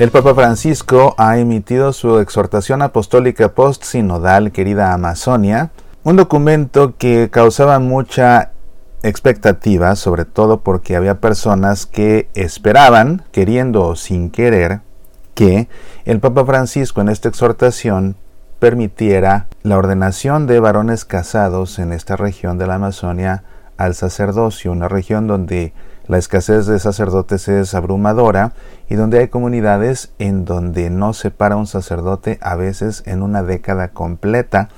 El Papa Francisco ha emitido su exhortación apostólica post-sinodal Querida Amazonia, un documento que causaba mucha expectativa, sobre todo porque había personas que esperaban, queriendo o sin querer, que el Papa Francisco en esta exhortación permitiera la ordenación de varones casados en esta región de la Amazonia al sacerdocio, una región donde la escasez de sacerdotes es abrumadora y donde hay comunidades en donde no se para un sacerdote a veces en una década completa,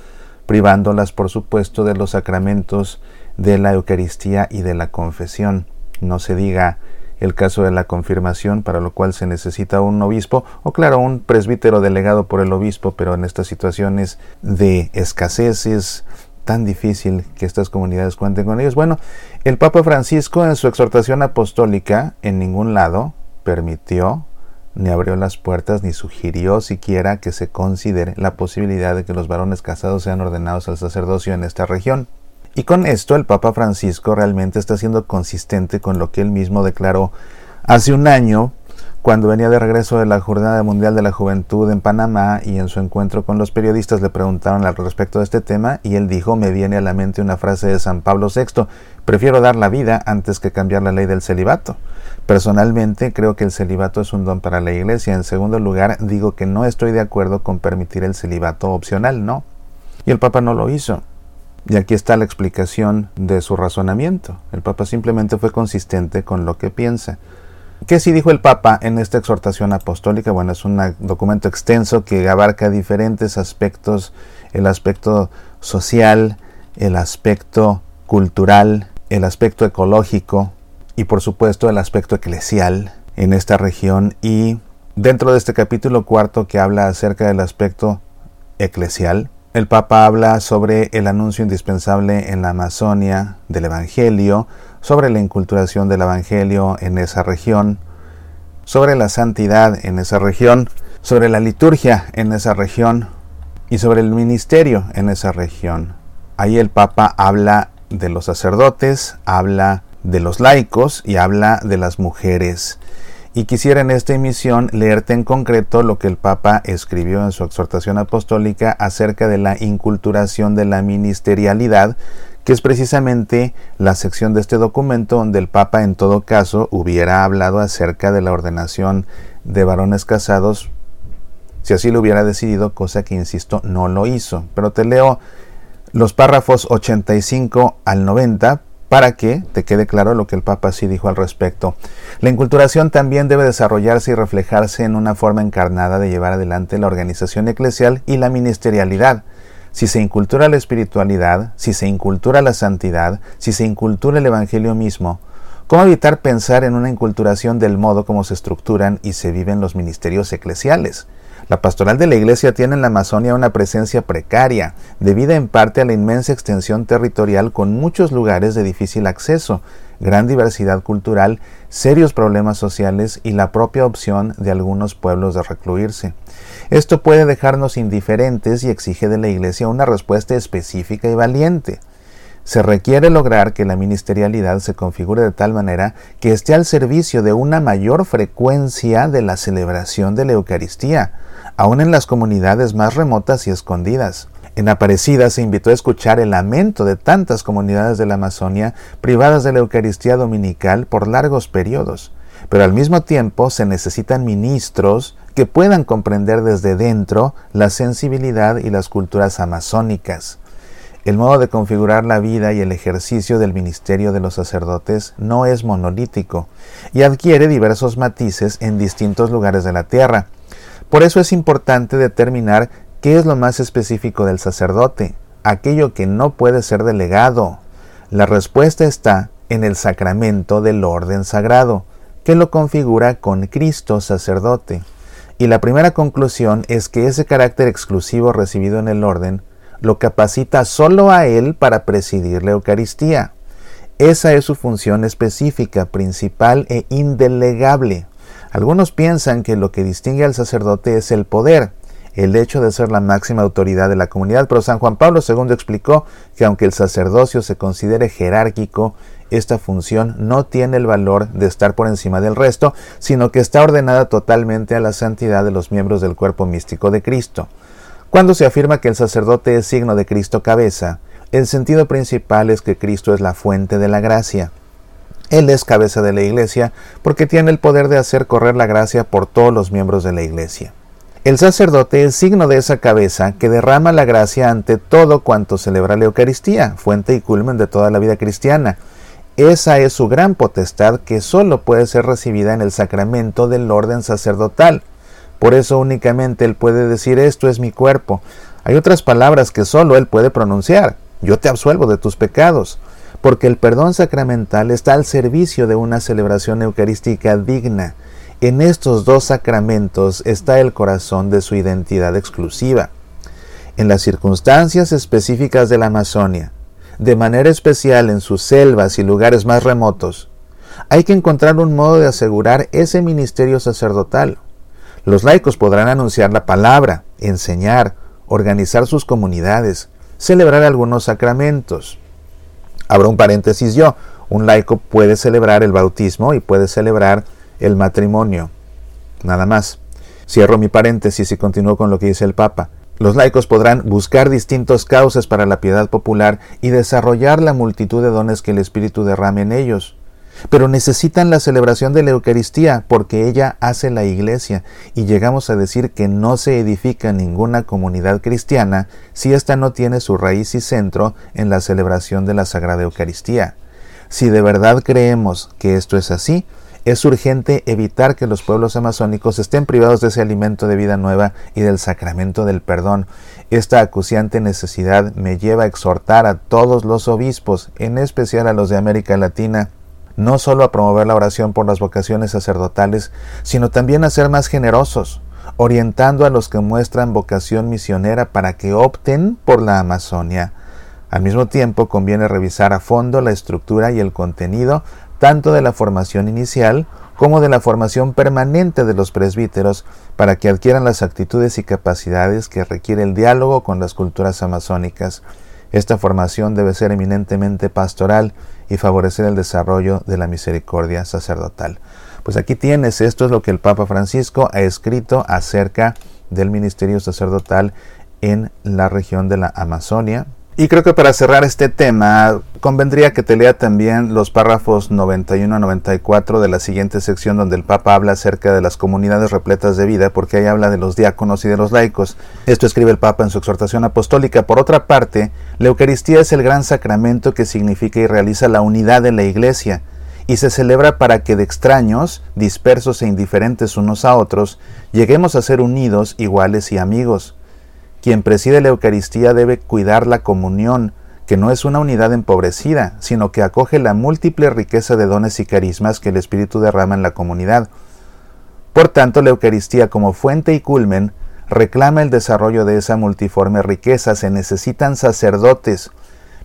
privándolas por supuesto de los sacramentos de la Eucaristía y de la confesión. No se diga el caso de la confirmación, para lo cual se necesita un obispo, o claro, un presbítero delegado por el obispo, pero en estas situaciones de escaseces, tan difícil que estas comunidades cuenten con ellos. Bueno, el Papa Francisco en su exhortación apostólica en ningún lado permitió, ni abrió las puertas, ni sugirió siquiera que se considere la posibilidad de que los varones casados sean ordenados al sacerdocio en esta región. Y con esto el Papa Francisco realmente está siendo consistente con lo que él mismo declaró hace un año cuando venía de regreso de la Jornada Mundial de la Juventud en Panamá y en su encuentro con los periodistas le preguntaron al respecto de este tema y él dijo, me viene a la mente una frase de San Pablo VI, prefiero dar la vida antes que cambiar la ley del celibato. Personalmente creo que el celibato es un don para la Iglesia. En segundo lugar, digo que no estoy de acuerdo con permitir el celibato opcional, no. Y el Papa no lo hizo. Y aquí está la explicación de su razonamiento. El Papa simplemente fue consistente con lo que piensa. ¿Qué sí dijo el Papa en esta exhortación apostólica? Bueno, es un documento extenso que abarca diferentes aspectos, el aspecto social, el aspecto cultural, el aspecto ecológico y por supuesto el aspecto eclesial en esta región y dentro de este capítulo cuarto que habla acerca del aspecto eclesial, el Papa habla sobre el anuncio indispensable en la Amazonia del Evangelio, sobre la inculturación del Evangelio en esa región, sobre la santidad en esa región, sobre la liturgia en esa región y sobre el ministerio en esa región. Ahí el Papa habla de los sacerdotes, habla de los laicos y habla de las mujeres. Y quisiera en esta emisión leerte en concreto lo que el Papa escribió en su exhortación apostólica acerca de la inculturación de la ministerialidad que es precisamente la sección de este documento donde el Papa en todo caso hubiera hablado acerca de la ordenación de varones casados, si así lo hubiera decidido, cosa que, insisto, no lo hizo. Pero te leo los párrafos 85 al 90 para que te quede claro lo que el Papa sí dijo al respecto. La inculturación también debe desarrollarse y reflejarse en una forma encarnada de llevar adelante la organización eclesial y la ministerialidad si se incultura la espiritualidad, si se incultura la santidad, si se incultura el Evangelio mismo, ¿cómo evitar pensar en una inculturación del modo como se estructuran y se viven los ministerios eclesiales? La pastoral de la Iglesia tiene en la Amazonia una presencia precaria, debida en parte a la inmensa extensión territorial con muchos lugares de difícil acceso, gran diversidad cultural, serios problemas sociales y la propia opción de algunos pueblos de recluirse. Esto puede dejarnos indiferentes y exige de la Iglesia una respuesta específica y valiente. Se requiere lograr que la ministerialidad se configure de tal manera que esté al servicio de una mayor frecuencia de la celebración de la Eucaristía, aun en las comunidades más remotas y escondidas. En Aparecida se invitó a escuchar el lamento de tantas comunidades de la Amazonia privadas de la Eucaristía Dominical por largos periodos, pero al mismo tiempo se necesitan ministros que puedan comprender desde dentro la sensibilidad y las culturas amazónicas. El modo de configurar la vida y el ejercicio del ministerio de los sacerdotes no es monolítico y adquiere diversos matices en distintos lugares de la tierra. Por eso es importante determinar ¿Qué es lo más específico del sacerdote? Aquello que no puede ser delegado. La respuesta está en el sacramento del orden sagrado, que lo configura con Cristo sacerdote. Y la primera conclusión es que ese carácter exclusivo recibido en el orden lo capacita solo a él para presidir la Eucaristía. Esa es su función específica, principal e indelegable. Algunos piensan que lo que distingue al sacerdote es el poder, el hecho de ser la máxima autoridad de la comunidad, pero San Juan Pablo II explicó que aunque el sacerdocio se considere jerárquico, esta función no tiene el valor de estar por encima del resto, sino que está ordenada totalmente a la santidad de los miembros del cuerpo místico de Cristo. Cuando se afirma que el sacerdote es signo de Cristo cabeza, el sentido principal es que Cristo es la fuente de la gracia. Él es cabeza de la iglesia porque tiene el poder de hacer correr la gracia por todos los miembros de la iglesia. El sacerdote es signo de esa cabeza que derrama la gracia ante todo cuanto celebra la Eucaristía, fuente y culmen de toda la vida cristiana. Esa es su gran potestad que sólo puede ser recibida en el sacramento del orden sacerdotal. Por eso únicamente Él puede decir esto es mi cuerpo. Hay otras palabras que sólo Él puede pronunciar. Yo te absuelvo de tus pecados porque el perdón sacramental está al servicio de una celebración eucarística digna. En estos dos sacramentos está el corazón de su identidad exclusiva. En las circunstancias específicas de la Amazonia, de manera especial en sus selvas y lugares más remotos, hay que encontrar un modo de asegurar ese ministerio sacerdotal. Los laicos podrán anunciar la palabra, enseñar, organizar sus comunidades, celebrar algunos sacramentos, Abro un paréntesis yo. Un laico puede celebrar el bautismo y puede celebrar el matrimonio. Nada más. Cierro mi paréntesis y continúo con lo que dice el Papa. Los laicos podrán buscar distintos causas para la piedad popular y desarrollar la multitud de dones que el Espíritu derrame en ellos pero necesitan la celebración de la Eucaristía porque ella hace la iglesia y llegamos a decir que no se edifica ninguna comunidad cristiana si ésta no tiene su raíz y centro en la celebración de la Sagrada Eucaristía. Si de verdad creemos que esto es así, es urgente evitar que los pueblos amazónicos estén privados de ese alimento de vida nueva y del sacramento del perdón. Esta acuciante necesidad me lleva a exhortar a todos los obispos, en especial a los de América Latina, no solo a promover la oración por las vocaciones sacerdotales, sino también a ser más generosos, orientando a los que muestran vocación misionera para que opten por la Amazonia. Al mismo tiempo, conviene revisar a fondo la estructura y el contenido tanto de la formación inicial como de la formación permanente de los presbíteros para que adquieran las actitudes y capacidades que requiere el diálogo con las culturas amazónicas. Esta formación debe ser eminentemente pastoral y favorecer el desarrollo de la misericordia sacerdotal. Pues aquí tienes, esto es lo que el Papa Francisco ha escrito acerca del ministerio sacerdotal en la región de la Amazonia, y creo que para cerrar este tema, convendría que te lea también los párrafos 91 a 94 de la siguiente sección donde el Papa habla acerca de las comunidades repletas de vida, porque ahí habla de los diáconos y de los laicos. Esto escribe el Papa en su exhortación apostólica. Por otra parte, la Eucaristía es el gran sacramento que significa y realiza la unidad de la Iglesia, y se celebra para que de extraños, dispersos e indiferentes unos a otros, lleguemos a ser unidos, iguales y amigos quien preside la Eucaristía debe cuidar la comunión, que no es una unidad empobrecida, sino que acoge la múltiple riqueza de dones y carismas que el Espíritu derrama en la comunidad. Por tanto, la Eucaristía como fuente y culmen reclama el desarrollo de esa multiforme riqueza. Se necesitan sacerdotes,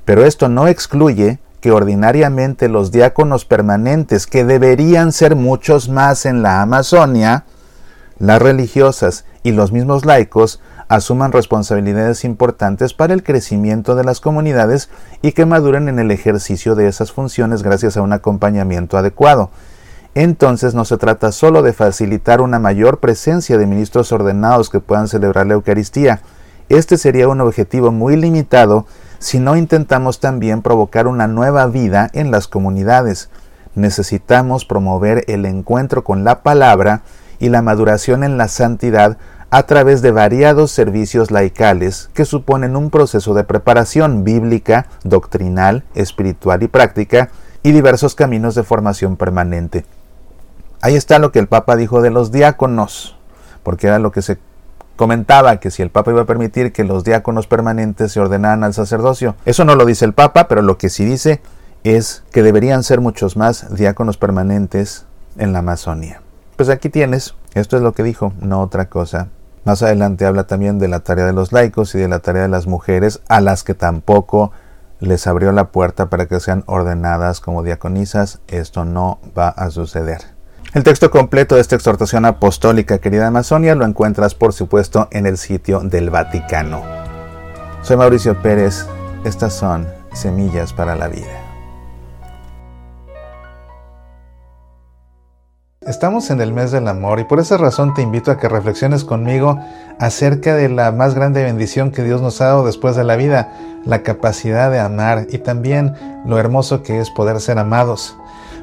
pero esto no excluye que ordinariamente los diáconos permanentes, que deberían ser muchos más en la Amazonia, las religiosas y los mismos laicos, asuman responsabilidades importantes para el crecimiento de las comunidades y que maduren en el ejercicio de esas funciones gracias a un acompañamiento adecuado. Entonces no se trata solo de facilitar una mayor presencia de ministros ordenados que puedan celebrar la Eucaristía. Este sería un objetivo muy limitado si no intentamos también provocar una nueva vida en las comunidades. Necesitamos promover el encuentro con la palabra y la maduración en la santidad a través de variados servicios laicales que suponen un proceso de preparación bíblica, doctrinal, espiritual y práctica, y diversos caminos de formación permanente. Ahí está lo que el Papa dijo de los diáconos, porque era lo que se comentaba, que si el Papa iba a permitir que los diáconos permanentes se ordenaran al sacerdocio. Eso no lo dice el Papa, pero lo que sí dice es que deberían ser muchos más diáconos permanentes en la Amazonía. Pues aquí tienes, esto es lo que dijo, no otra cosa. Más adelante habla también de la tarea de los laicos y de la tarea de las mujeres, a las que tampoco les abrió la puerta para que sean ordenadas como diaconisas. Esto no va a suceder. El texto completo de esta exhortación apostólica, querida Amazonia, lo encuentras por supuesto en el sitio del Vaticano. Soy Mauricio Pérez, estas son Semillas para la Vida. Estamos en el mes del amor y por esa razón te invito a que reflexiones conmigo acerca de la más grande bendición que Dios nos ha dado después de la vida, la capacidad de amar y también lo hermoso que es poder ser amados.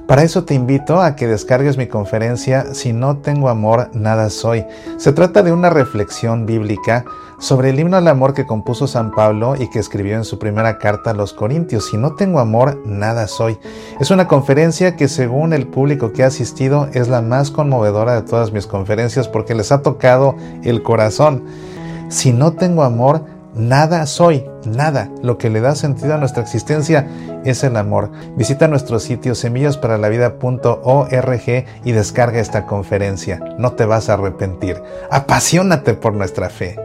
Para eso te invito a que descargues mi conferencia Si no tengo amor, nada soy. Se trata de una reflexión bíblica sobre el himno al amor que compuso San Pablo y que escribió en su primera carta a los Corintios. Si no tengo amor, nada soy. Es una conferencia que según el público que ha asistido es la más conmovedora de todas mis conferencias porque les ha tocado el corazón. Si no tengo amor, Nada soy, nada. Lo que le da sentido a nuestra existencia es el amor. Visita nuestro sitio semillasparalavida.org y descarga esta conferencia. No te vas a arrepentir. Apasionate por nuestra fe.